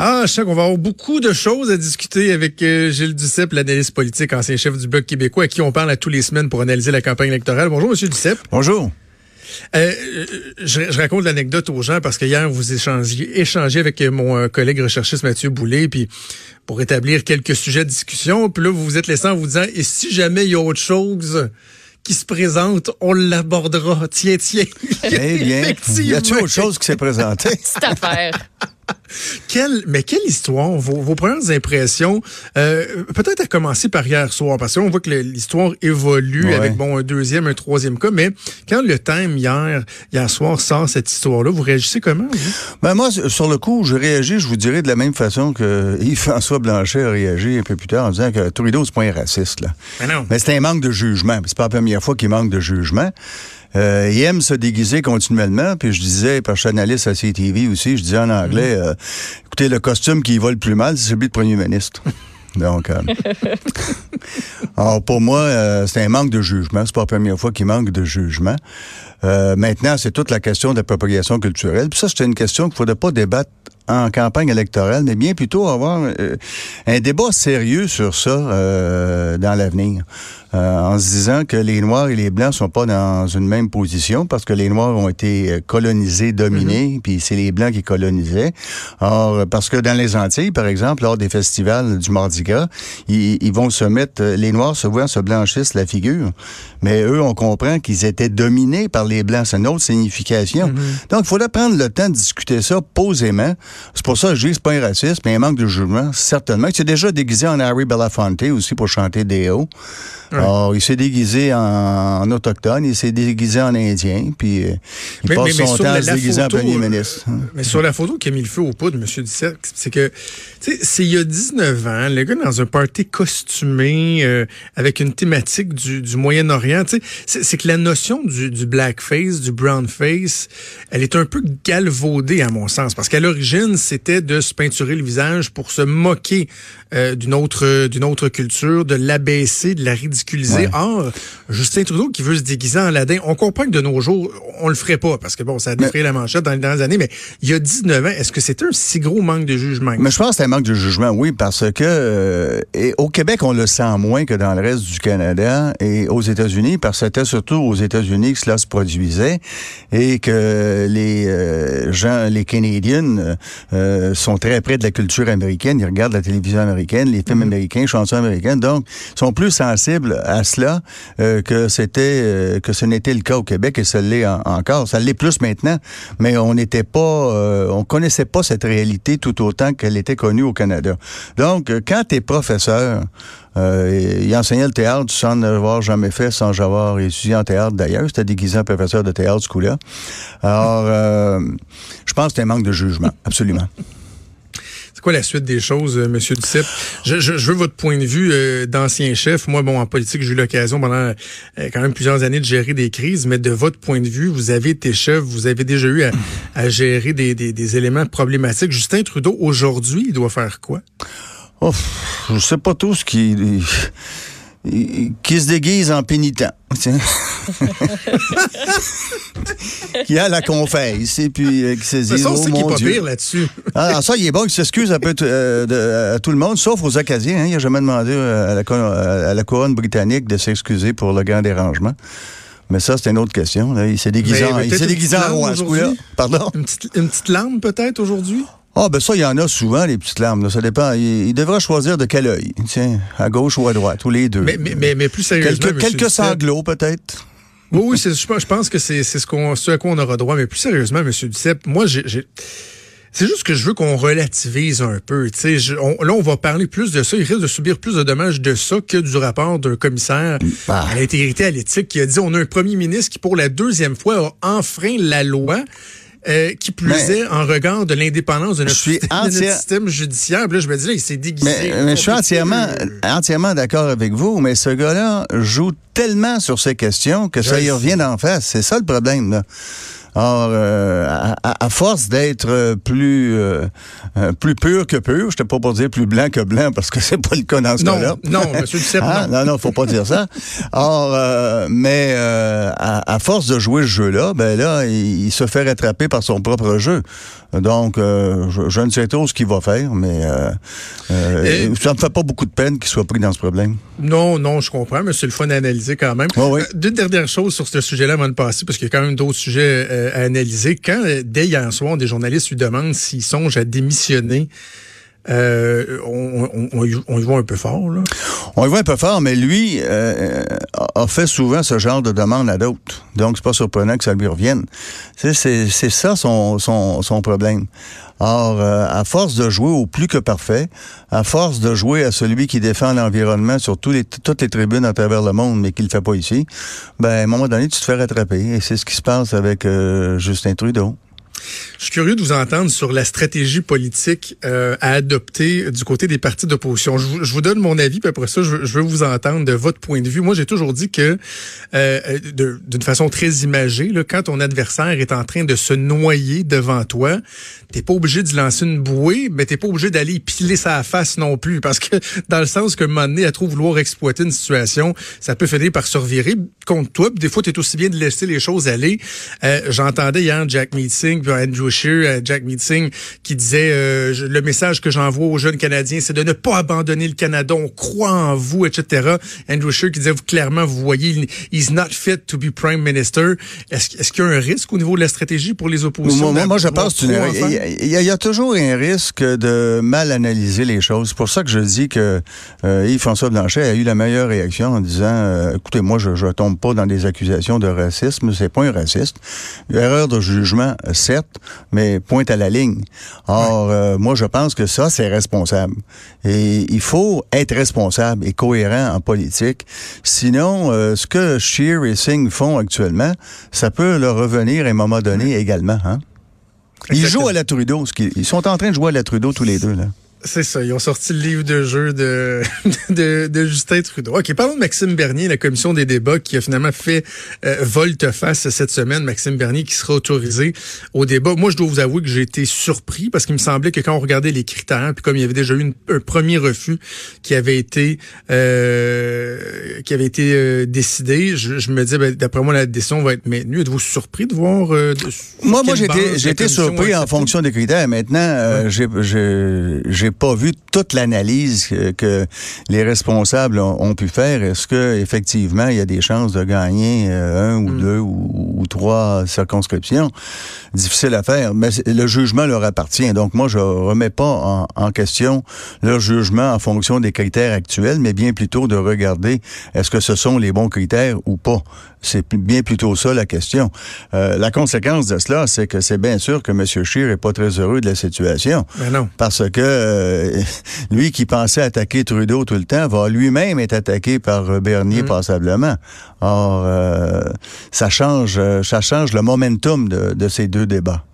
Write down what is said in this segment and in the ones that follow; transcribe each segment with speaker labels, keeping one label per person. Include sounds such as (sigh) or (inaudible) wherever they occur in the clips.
Speaker 1: Ah, je sais qu'on va avoir beaucoup de choses à discuter avec euh, Gilles Duceppe, l'analyste politique, ancien chef du Bloc québécois, à qui on parle à tous les semaines pour analyser la campagne électorale. Bonjour, Monsieur Duceppe.
Speaker 2: Bonjour.
Speaker 1: Euh, je, je, raconte l'anecdote aux gens parce que hier, vous échangez, échangez avec mon euh, collègue recherchiste Mathieu Boulay, puis pour établir quelques sujets de discussion. Puis là, vous vous êtes laissé en vous disant, et si jamais il y a autre chose qui se présente, on l'abordera. Tiens, tiens.
Speaker 2: Eh bien, (laughs) y a-t-il autre chose qui s'est présentée?
Speaker 3: Cette affaire. (laughs)
Speaker 1: Quelle, mais quelle histoire, vos, vos premières impressions, euh, peut-être à commencer par hier soir, parce qu'on voit que l'histoire évolue
Speaker 2: Ouais.
Speaker 1: avec bon un deuxième, un troisième cas, mais quand le thème hier, hier soir sort cette histoire-là, vous réagissez comment? vous?
Speaker 2: Ben moi, sur le coup, je réagis, je vous dirais, de la même façon que (laughs) Yves-François Blanchet a réagi un peu plus tard en disant que Trudeau, c'est pas un raciste. Là.
Speaker 1: Non.
Speaker 2: Mais c'est un manque de jugement. C'est pas la première fois qu'il manque de jugement. Euh, il aime se déguiser continuellement. Puis je disais, parce que je suis analyste à CTV aussi, je disais en anglais, euh, écoutez, le costume qui va le plus mal, c'est celui de premier ministre. (laughs) Donc, euh, (laughs) alors pour moi, euh, c'est un manque de jugement. C'est pas la première fois qu'il manque de jugement. Euh, maintenant, c'est toute la question de la propagation culturelle. Puis ça, c'est une question qu'il ne faudrait pas débattre en campagne électorale, mais bien plutôt avoir un débat sérieux sur ça dans l'avenir. Euh, en se disant que les Noirs et les Blancs sont pas dans une même position parce que les Noirs ont été euh, colonisés, dominés, puis c'est les Blancs qui colonisaient. Or, parce que dans les Antilles, par exemple, lors des festivals du Mardi Gras, ils, ils vont se mettre, euh, les Noirs se voient, se blanchissent la figure, mais eux, on comprend qu'ils étaient dominés par les Blancs. C'est une autre signification. Donc, il faudrait prendre le temps de discuter ça posément. C'est pour ça que je dis c'est pas un racisme, mais un manque de jugement, certainement. Il s'est déjà déguisé en Harry Belafonte aussi pour chanter des Alors, il s'est déguisé en, en autochtone, il s'est déguisé en indien, puis euh, il
Speaker 1: Mais-
Speaker 2: passe
Speaker 1: mais- mais
Speaker 2: son temps à se déguiser en premier
Speaker 1: euh,
Speaker 2: ministre.
Speaker 1: Mais sur la photo qui a mis le feu au poudre, M. Duceppe, c'est que, tu sais, c'est il y a 19 ans, le gars dans un party costumé, euh, avec une thématique du, du Moyen-Orient, tu sais, c'est- c'est que la notion du, du blackface, du brownface, elle est un peu galvaudée à mon sens, parce qu'à l'origine, c'était de se peinturer le visage pour se moquer euh, d'une autre d'une autre culture, de l'abaisser, de la ridiculiser.
Speaker 2: Ouais.
Speaker 1: Or, Justin Trudeau qui veut se déguiser en Aladdin, on comprend que de nos jours, on le ferait pas, parce que bon, ça a défrayé la manchette dans les dernières années, mais il y a 19 ans, est-ce que c'était un si gros manque de jugement?
Speaker 2: Mais je pense que c'est un manque de jugement, oui, parce que euh, et au Québec, on le sent moins que dans le reste du Canada et aux États-Unis, parce que c'était surtout aux États-Unis que cela se produisait et que les euh, gens, les Canadiens, euh, sont très près de la culture américaine. Ils regardent la télévision américaine, les films américains, chansons américaines, donc sont plus sensibles à cela euh, que c'était euh, que ce n'était le cas au Québec et ça l'est en- encore. Ça l'est plus maintenant, mais on n'était pas, euh, on connaissait pas cette réalité tout autant qu'elle était connue au Canada. Donc, euh, quand tu es professeur, euh, enseignait le théâtre sans n'avoir jamais fait, sans avoir étudié en théâtre d'ailleurs. C'était déguisé en professeur de théâtre ce coup-là. Alors, euh, je pense que c'est un manque de jugement, absolument.
Speaker 1: C'est quoi la suite des choses, euh, Monsieur Duceppe? Je, je, je veux votre point de vue euh, d'ancien chef. Moi, bon, en politique, j'ai eu l'occasion pendant euh, quand même plusieurs années de gérer des crises, mais de votre point de vue, vous avez été chef, vous avez déjà eu à, à gérer des, des, des éléments problématiques. Justin Trudeau, aujourd'hui, il doit faire quoi?
Speaker 2: Oh, je sais pas tous qui qui se déguise en pénitent. (laughs) qui a la confesse et puis euh, qui se dit oh mon
Speaker 1: pas
Speaker 2: Dieu.
Speaker 1: pire là-dessus.
Speaker 2: Ah, ça, il est bon qu'il s'excuse un peu euh, de- à tout le monde, sauf aux Acadiens. Hein. Il n'a jamais demandé euh, à la, co- à la couronne britannique de s'excuser pour le grand dérangement. Mais ça, c'est une autre question. là. Il s'est déguisé
Speaker 1: Mais-
Speaker 2: en, il s'est déguisé en roi, ce coup-là. Pardon?
Speaker 1: Une petite, une petite larme peut-être aujourd'hui?
Speaker 2: Ah, ben ça, il y en a souvent, les petites larmes. là. Ça dépend. Il, il devra choisir de quel œil. Tiens, à gauche ou à droite, ou les deux.
Speaker 1: Mais, mais, mais, mais plus sérieusement,
Speaker 2: quelques sanglots, peut-être.
Speaker 1: Oui, oui, je pense- que c'est ce, qu'on, ce à quoi on aura droit. Mais plus sérieusement, M. Duceppe, moi, j'ai... C'est juste que je veux qu'on relativise un peu. Je- on- là, on va parler plus de ça. Il risque de subir plus de dommages de ça que du rapport d'un commissaire
Speaker 2: Bah.
Speaker 1: à l'intégrité à l'éthique qui a dit on a un premier ministre qui, pour la deuxième fois, a enfreint la loi. Euh, qui plus
Speaker 2: Mais-
Speaker 1: est en regard de l'indépendance de notre,
Speaker 2: Je suis
Speaker 1: système, de notre
Speaker 2: entière-
Speaker 1: système judiciaire. Puis là, je me dis, là, il s'est déguisé.
Speaker 2: Mais, mais je suis entièrement, entièrement d'accord avec vous, mais ce gars-là joue tellement sur ces questions que
Speaker 1: Je
Speaker 2: ça y revient d'en face. C'est ça le problème. Là. Or, euh, à, force d'être plus euh, plus pur que pur, je t'ai pas pour dire plus blanc que blanc parce que (laughs) c'est pas le cas dans ce
Speaker 1: cas-là. Non, non, Monsieur Duceppe, ah,
Speaker 2: non. Non, faut pas dire ça. Or, mais à, force de jouer ce jeu-là, ben là, il, se fait rattraper par son propre jeu. Donc, je, ne sais trop ce qu'il va faire, mais ça me fait pas beaucoup de peine qu'il soit pris dans ce problème.
Speaker 1: Non, non, je comprends, mais c'est le fun d'analyser quand même.
Speaker 2: oui.
Speaker 1: Deux dernières choses sur ce sujet-là avant de passer, parce qu'il y a quand même d'autres sujets euh, à analyser. Quand, euh, dès hier soir, des journalistes lui demandent s'il songe à démissionner, euh, on, y voit un peu fort. Là.
Speaker 2: On y voit un peu fort, mais lui a fait souvent ce genre de demande à d'autres. Donc, c'est pas surprenant que ça lui revienne. C'est ça son, son, son problème. Or, à force de jouer au plus que parfait, à force de jouer à celui qui défend l'environnement sur tous les, toutes les tribunes à travers le monde, mais qui le fait pas ici, ben, à un moment donné, tu te fais rattraper. Et c'est ce qui se passe avec Justin Trudeau.
Speaker 1: Je suis curieux de vous entendre sur la stratégie politique euh, à adopter du côté des partis d'opposition. Je, je, vous donne mon avis, puis après ça, je, veux vous entendre de votre point de vue. Moi, j'ai toujours dit que, euh, d'une façon très imagée, là, quand ton adversaire est en train de se noyer devant toi, t'es pas obligé de lancer une bouée, mais t'es pas obligé d'aller piler sa face non plus, parce que dans le sens que un moment donné, à trop vouloir exploiter une situation, ça peut finir par se revirer contre toi. des fois, t'es aussi bien de laisser les choses aller. Euh, J'entendais hier Jack Meeting Andrew Scheer, euh, Jack Meeting, qui disait euh, le message que j'envoie aux jeunes Canadiens, c'est de ne pas abandonner le Canada. On croit en vous, etc. Andrew Scheer qui disait vous, clairement, vous voyez, he's not fit to be prime minister. Est-ce est qu'il y a un risque au niveau de la stratégie pour les oppositions?
Speaker 2: Moi, moi je pense qu'il y, y, a toujours un risque de mal analyser les choses. C'est pour ça que je dis que euh, Yves-François Blanchet a eu la meilleure réaction en disant écoutez, moi, je ne tombe pas dans des accusations de racisme. C'est pas un raciste. Erreur de jugement, certes, mais pointe à la ligne. Or, euh, moi, je pense que ça, c'est responsable. Et il faut être responsable et cohérent en politique. Sinon, euh, ce que Scheer et Singh font actuellement, ça peut leur revenir à un moment donné également. Hein? Ils jouent à la Trudeau. Ils sont en train de jouer à la Trudeau tous les deux. Là.
Speaker 1: C'est ça, ils ont sorti le livre de jeu de, (laughs) de, de, Justin Trudeau. OK, parlons de Maxime Bernier, la commission des débats qui a finalement fait euh, volte-face cette semaine. Maxime Bernier qui sera autorisé au débat. Moi, je dois vous avouer que j'ai été surpris parce qu'il me semblait que quand on regardait les critères, puis comme il y avait déjà eu un premier refus qui avait été euh, qui avait été euh, décidé, je, me disais, ben, d'après moi, la décision va être maintenue. Êtes-vous surpris de voir... Euh,
Speaker 2: moi, moi j'ai été surpris en fonction des critères. Maintenant, j'ai pas vu toute l'analyse que, les responsables ont, pu faire. Est-ce que effectivement il y a des chances de gagner euh, un ou hmm. deux ou, trois circonscriptions? Difficile à faire, mais le jugement leur appartient. Donc moi je remets pas en, question leur jugement en fonction des critères actuels, mais bien plutôt de regarder est-ce que ce sont les bons critères ou pas. C'est bien plutôt ça la question. Euh, la conséquence de cela, c'est que c'est bien sûr que M. Scheer est pas très heureux de la situation.
Speaker 1: Mais non.
Speaker 2: Parce que euh, (laughs) lui qui pensait attaquer Trudeau tout le temps va lui-même être attaqué par euh, Bernier mm. passablement. Or, ça change, ça change le momentum de, de ces deux débats.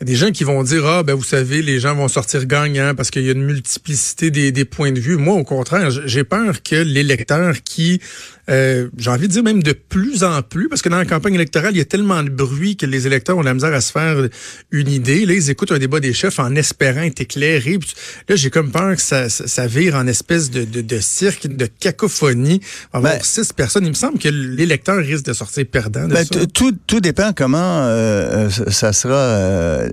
Speaker 1: Il y a des gens qui vont dire ah ben vous savez les gens vont sortir gagnants parce qu'il y a une multiplicité des, des points de vue. Moi au contraire, j'ai peur que l'électeur qui euh, j'ai envie de dire même de plus en plus, parce que dans la campagne électorale, il y a tellement de bruit que les électeurs ont la misère à se faire une idée. Là, ils écoutent un débat des chefs en espérant être éclairés. là, j'ai comme peur que ça, ça, vire en espèce de, de, de cirque, de cacophonie. Avoir ben, six personnes, il me semble que l'électeur risque de sortir perdant de
Speaker 2: ben, Tout, tout dépend comment euh, ça sera euh,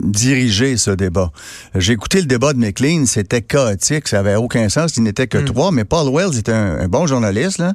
Speaker 2: dirigé, ce débat. J'ai écouté le débat de McLean, c'était chaotique, ça avait aucun sens, il n'était que hmm. trois, mais Paul Wells était un, un bon journaliste, là.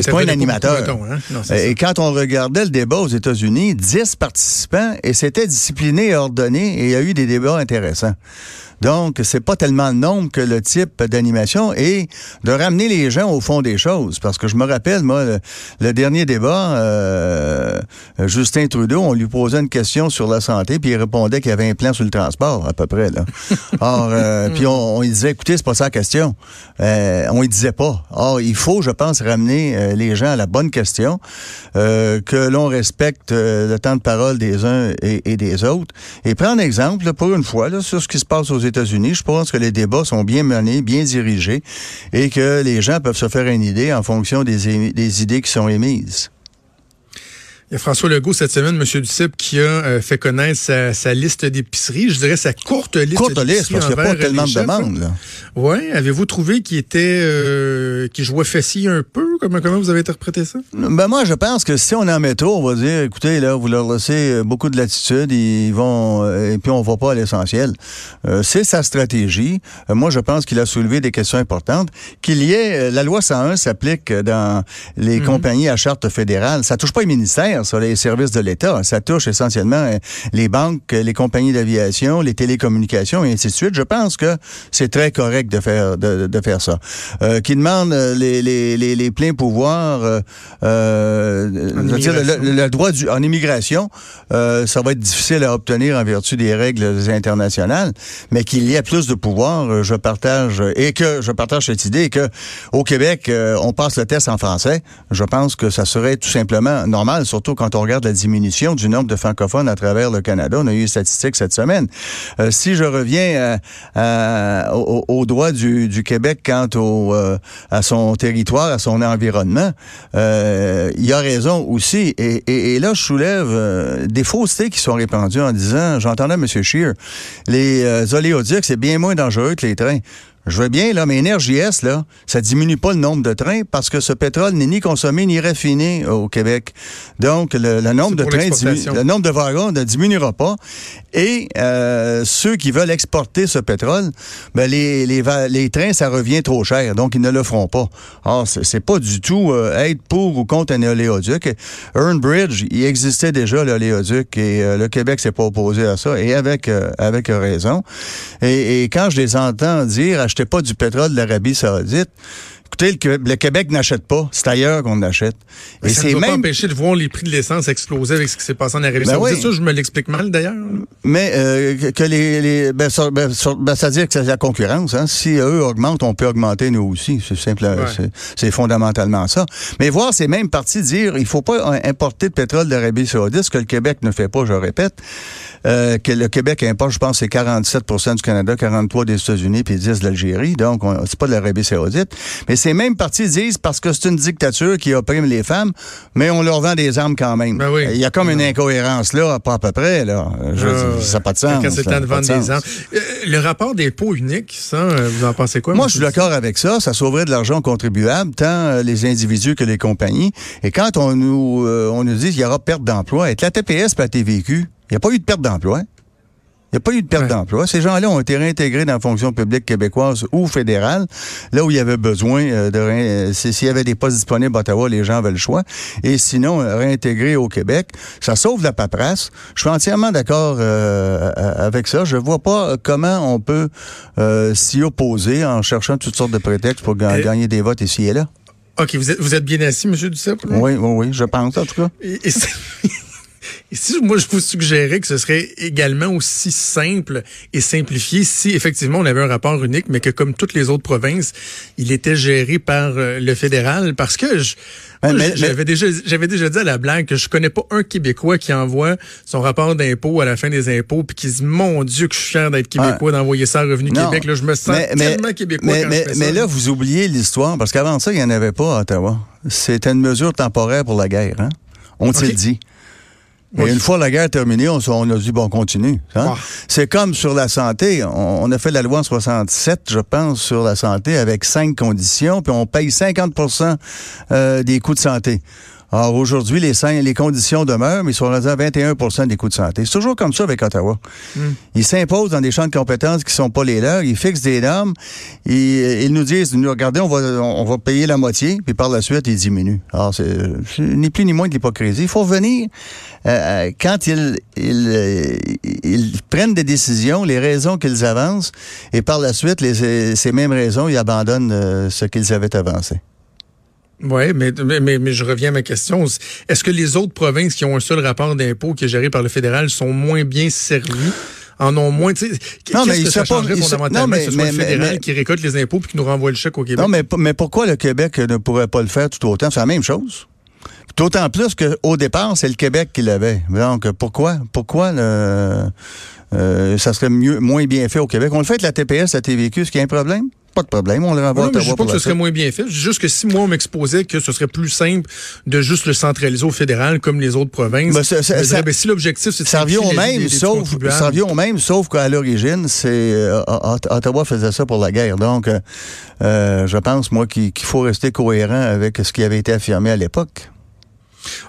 Speaker 2: c'est pas un animateur. Hein? et quand on regardait le débat aux États-Unis, 10 participants et c'était discipliné et ordonné et il y a eu des débats intéressants. Donc, c'est pas tellement le nombre que le type d'animation et de ramener les gens au fond des choses. Parce que je me rappelle, moi, le, dernier débat, euh, Justin Trudeau, on lui posait une question sur la santé, puis il répondait qu'il y avait un plan sur le transport, à peu près. Là. (laughs) Or, euh, puis on, lui disait, écoutez, c'est pas ça la question. Euh, on lui disait pas. Or, il faut, je pense, ramener les gens à la bonne question, que l'on respecte le temps de parole des uns et, des autres, et prendre exemple, pour une fois, là, sur ce qui se passe aux États-Unis, je pense que les débats sont bien menés, bien dirigés et que les gens peuvent se faire une idée en fonction des, des idées qui sont émises.
Speaker 1: Il y a François Legault cette semaine, M. Duceppe, qui a euh, fait connaître sa, liste d'épiceries. Je dirais sa courte liste
Speaker 2: Courte liste, parce qu'il n'y a pas tellement de demandes.
Speaker 1: Oui. Avez-vous trouvé qu'il était euh, qu'il jouait fessier un peu? Comment, comment vous avez interprété ça?
Speaker 2: Ben moi, je pense que si on est en métro, on va dire, écoutez, là, vous leur laissez beaucoup de latitude, ils vont et puis on va pas à l'essentiel. c'est sa stratégie. moi, je pense qu'il a soulevé des questions importantes. Qu'il y ait la loi 101 s'applique dans les mhm. compagnies à charte fédérale. Ça touche pas les ministères sur les services de l'État. Ça touche essentiellement euh, les banques, les compagnies d'aviation, les télécommunications et ainsi de suite. Je pense que c'est très correct de faire de, de faire ça. Euh, qui demande euh, les, les, les, les pleins pouvoirs, euh le, le, droit du, en immigration, euh, ça va être difficile à obtenir en vertu des règles internationales, mais qu'il y ait plus de pouvoir, je partage et que je partage cette idée que au Québec, on passe le test en français. Je pense que ça serait tout simplement normal, surtout quand on regarde la diminution du nombre de francophones à travers le Canada. On a eu une statistique cette semaine. Euh, si je reviens au, droit du, Québec quant au, euh, à son territoire, à son environnement, euh, il y a raison aussi. Et, là, je soulève des faussetés qui sont répandues en disant, j'entendais M. Scheer, les oléoducs, c'est bien moins dangereux que les trains. Je veux bien, là, mais NRJS, là, ça diminue pas le nombre de trains parce que ce pétrole n'est ni consommé ni raffiné au Québec. Donc, le, nombre de trains, le nombre de wagons ne diminuera pas. Et euh, ceux qui veulent exporter ce pétrole, ben les, les, les, trains, ça revient trop cher, donc ils ne le feront pas. Or, c'est pas du tout euh, être pour ou contre un oléoduc. Earnbridge, il existait déjà l'oléoduc et euh, le Québec s'est pas opposé à ça, et avec, avec raison. Et, et quand je les entends dire n'achetez pas du pétrole de l'Arabie saoudite. Écoutez, le, Québec n'achète pas. C'est ailleurs qu'on achète.
Speaker 1: Et ça ne même... pas empêcher de voir les prix de l'essence exploser avec ce qui s'est passé en Arabie ben Saoudite. Ça, je me l'explique mal d'ailleurs.
Speaker 2: Mais euh, que les, les ben, ça, ben, ça veut dire que c'est la concurrence. Hein. Si eux augmentent, on peut augmenter nous aussi. C'est simple. C'est fondamentalement ça. Mais voir ces mêmes partis dire il faut pas importer de pétrole d'Arabie Saoudite, ce que le Québec ne fait pas, je répète. Euh, que le Québec importe, je pense, c'est 47% du Canada, 43 des États-Unis, puis 10 de l'Algérie. Donc, c'est pas de l'Arabie saoudite. Mais ces mêmes partis disent parce que c'est une dictature qui opprime les femmes, mais on leur vend des armes quand même.
Speaker 1: Ben oui.
Speaker 2: Il y a comme une incohérence là, pas à peu près. Là. Je,
Speaker 1: ah, ça n'a pas de sens. Quand c'est le temps de vendre des armes. Euh, le rapport des pots uniques, ça, euh, vous en pensez quoi?
Speaker 2: Moi, je suis d'accord avec ça. Ça sauverait de l'argent contribuable, tant les individus que les compagnies. Et quand on nous, on nous dit qu'il y aura perte d'emploi, avec la TPS pas été vécu, il n'y a pas eu de perte d'emploi. Il n'y a pas eu de perte d'emploi. Ces gens-là ont été réintégrés dans la fonction publique québécoise ou fédérale, là où il y avait besoin euh, de euh, s'il y avait des postes disponibles à Ottawa, les gens avaient le choix. Et sinon, euh, réintégrés au Québec, ça sauve la paperasse. Je suis entièrement d'accord avec ça. Je vois pas comment on peut s'y opposer en cherchant toutes sortes de prétextes pour gagner des votes ici et là.
Speaker 1: OK, vous êtes, vous êtes bien assis, M. Duceppe?
Speaker 2: Oui, oui, oui, je pense, en tout cas.
Speaker 1: Et, Et (laughs) si moi je vous suggérais que ce serait également aussi simple et simplifié si effectivement on avait un rapport unique, mais que comme toutes les autres provinces, il était géré par euh, le fédéral, parce que je j'avais déjà j'avais déjà dit à la blague que je connais pas un Québécois qui envoie son rapport d'impôt à la fin des impôts puis qui dit mon Dieu que je suis fier d'être Québécois d'envoyer ça à Revenu Québec. Là je me sens tellement Québécois
Speaker 2: mais,
Speaker 1: quand
Speaker 2: mais,
Speaker 1: je fais
Speaker 2: mais là vous oubliez l'histoire parce qu'avant ça il y en avait pas à Ottawa. C'était une mesure temporaire pour la guerre hein? On s'est dit et une fois la guerre terminée, on, on a dit, bon, on continue. Hein? C'est comme sur la santé. On, a fait la loi en 67, je pense, sur la santé avec cinq conditions, puis on paye 50% euh, des coûts de santé. Alors aujourd'hui, les, les conditions demeurent, mais ils sont rendus à 21 des coûts de santé. C'est toujours comme ça avec Ottawa. Hmm. Ils s'imposent dans des champs de compétences qui sont pas les leurs. Ils fixent des normes. Ils, ils nous disent, nous, regardez, on va, on va payer la moitié, puis par la suite, ils diminuent. Alors, c'est ni plus ni moins de l'hypocrisie. Il faut venir, euh, euh, quand ils, ils, ils, prennent des décisions, les raisons qu'ils avancent, et par la suite, les, ces mêmes raisons, ils abandonnent euh, ce qu'ils avaient avancé.
Speaker 1: Oui, mais, mais, mais, je reviens à ma question. Est-ce que les autres provinces qui ont un seul rapport d'impôt qui est géré par le fédéral sont moins bien servies? en ont moins. Non, mais que ça changerait fondamentalement mais, que ce soit le fédéral qui récolte les impôts puis qui nous renvoie le chèque au Québec?
Speaker 2: Non, mais, mais pourquoi le Québec ne pourrait pas le faire tout autant? C'est la même chose. D'autant plus qu'au départ, c'est le Québec qui l'avait. Donc, pourquoi? Pourquoi le, euh, ça serait mieux, moins bien fait au Québec? On le fait avec la TPS, la TVQ, est-ce qu'il y a un problème? Pas de problème, on le renvoie à Ottawa.
Speaker 1: Je dis pas que ce serait moins bien fait. Juste que si moi, on m'exposait que ce serait plus simple de juste le centraliser au fédéral comme les autres provinces,
Speaker 2: ben, ça, ça,
Speaker 1: dirais, ben, si l'objectif, c'est de
Speaker 2: ça revient au même, sauf, ça revient au même, sauf qu'à l'origine, c'est euh, Ottawa faisait ça pour la guerre. Donc, euh, je pense, moi, qu'il faut rester cohérent avec ce qui avait été affirmé à l'époque.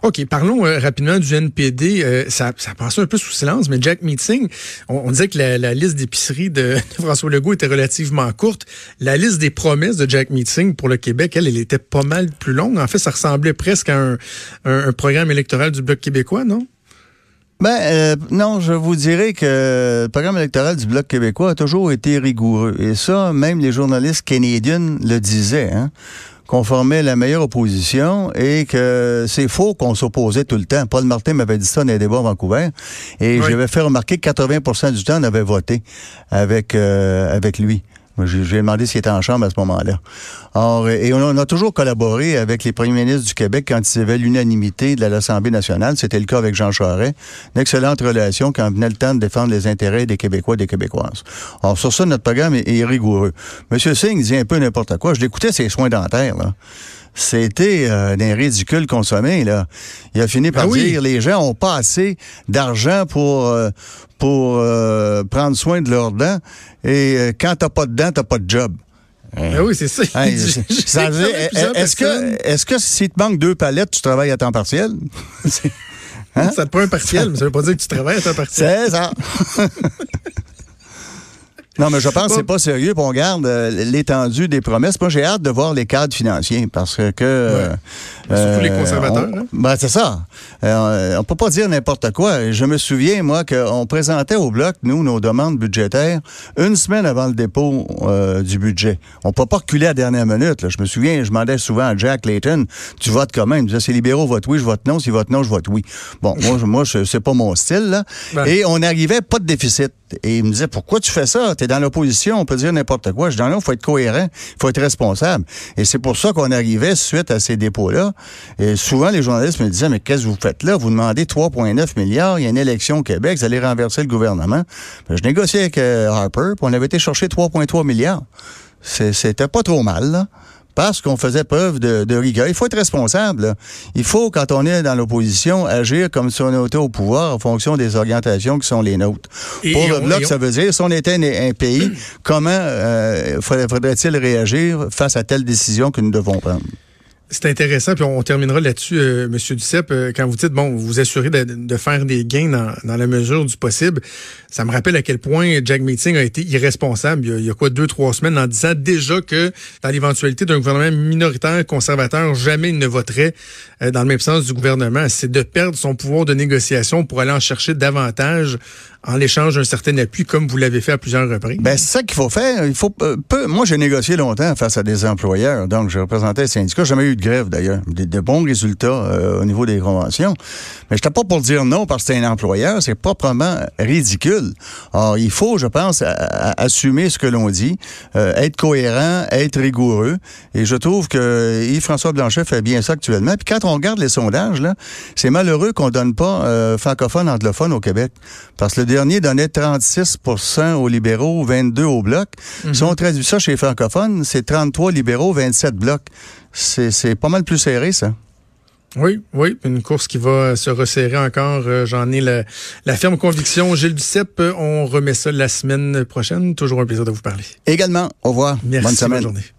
Speaker 1: OK, parlons euh, rapidement du NPD. Euh, ça, ça passé un peu sous silence, mais Jack Meeting, on, disait que la, liste d'épicerie (laughs) de, François Legault était relativement courte. La liste des promesses de Jack Meeting pour le Québec, elle, elle était pas mal plus longue. En fait, ça ressemblait presque à un, un, programme électoral du Bloc québécois, non?
Speaker 2: Ben euh, non, je vous dirais que le programme électoral du Bloc québécois a toujours été rigoureux. Et ça, même les journalistes canadiens le disaient. Hein? Qu'on formait la meilleure opposition et que c'est faux qu'on s'opposait tout le temps. Paul Martin m'avait dit ça dans les débats à Vancouver et j'avais fait remarquer que 80% du temps, on avait voté avec, euh, avec lui. J'ai demandé s'il était en chambre à ce moment-là. Or, et on a toujours collaboré avec les premiers ministres du Québec quand il y avait l'unanimité de l'Assemblée nationale. C'était le cas avec Jean Charest. Une excellente relation quand venait le temps de défendre les intérêts des Québécois et des Québécoises. Alors, sur ça, notre programme est, rigoureux. Monsieur Singh dit un peu n'importe quoi. Je l'écoutais ses soins dentaires, là c'était euh, d'un ridicule consommé là. Il a fini par ben dire les gens ont pas assez d'argent pour euh, pour euh, prendre soin de leurs dents et euh, quand t'as pas de dents, t'as pas de job.
Speaker 1: Ben oui, c'est ça. (laughs)
Speaker 2: est-ce que est-ce que si te manque deux palettes, tu travailles à temps partiel? (laughs)
Speaker 1: Hein? Ça te prend un partiel, mais ça veut pas dire que tu travailles à temps partiel.
Speaker 2: C'est ça. (laughs) Non, mais je pense que c'est pas sérieux. on garde euh, l'étendue des promesses. Moi, j'ai hâte de voir les cadres financiers parce que.
Speaker 1: Euh, Surtout les euh, conservateurs.
Speaker 2: hein? ben, c'est ça. on peut pas dire n'importe quoi. Je me souviens, moi, qu'on présentait au bloc, nous, nos demandes budgétaires une semaine avant le dépôt du budget. On peut pas reculer à la dernière minute. Là. Je me souviens, je demandais souvent à Jack Layton, tu votes comment? Il me disait, c'est libéraux votent oui, je vote non. S'ils votent non, je vote oui. Bon, moi, moi c'est pas mon style. Là. Ben. Et on n'arrivait pas de déficit. Et il me disait, pourquoi tu fais ça? Dans l'opposition, on peut dire n'importe quoi. Je dis non, il faut être cohérent, il faut être responsable. Et c'est pour ça qu'on arrivait suite à ces dépôts-là. Et souvent, les journalistes me disaient, mais qu'est-ce que vous faites là? Vous demandez 3,9 milliards, il y a une élection au Québec, vous allez renverser le gouvernement. Ben, je négociais avec euh, Harper, puis on avait été chercher 3,3 milliards. C'était pas trop mal, là parce qu'on faisait preuve de, rigueur. Il faut être responsable. Il faut, quand on est dans l'opposition, agir comme si on était au pouvoir en fonction des orientations qui sont les nôtres. Pour le Bloc, ça veut dire, si on était un, pays, (clears throat) comment euh, faudrait-il réagir face à telle décision que nous devons prendre?
Speaker 1: C'est intéressant, puis on terminera là-dessus, euh, Monsieur Duceppe, euh, quand vous dites, bon, vous vous assurez de, faire des gains dans, la mesure du possible. Ça me rappelle à quel point Jack Meeting a été irresponsable il y a, quoi, deux, trois semaines, en disant déjà que dans l'éventualité d'un gouvernement minoritaire conservateur, jamais il ne voterait euh, dans le même sens du gouvernement. C'est de perdre son pouvoir de négociation pour aller en chercher davantage en l'échange d'un certain appui, comme vous l'avez fait à plusieurs reprises.
Speaker 2: Ben, c'est ça qu'il faut faire. Il faut peu, moi, j'ai négocié longtemps face à des employeurs. Donc, je représentais les syndicats. J'ai jamais eu de grève, d'ailleurs. De bons résultats euh, au niveau des conventions. Mais j'étais pas pour dire non parce que c'est un employeur. C'est proprement ridicule. Alors, il faut, je pense, assumer ce que l'on dit, euh, être cohérent, être rigoureux. Et je trouve que Yves-François Blanchet fait bien ça actuellement. Puis quand on regarde les sondages, là, c'est malheureux qu'on donne pas euh, francophone, anglophone au Québec. Parce que dernier donnait 36% aux libéraux, 22 au bloc. Mhm. Si on traduit ça chez les francophones, c'est 33 libéraux, 27 blocs. C'est pas mal plus serré, ça.
Speaker 1: Oui, oui, une course qui va se resserrer encore. Euh, j'en ai la, la, ferme conviction. Gilles Duceppe, on remet ça la semaine prochaine. Toujours un plaisir de vous parler.
Speaker 2: Également. Au revoir.
Speaker 1: Merci. Bonne semaine. Bonne journée.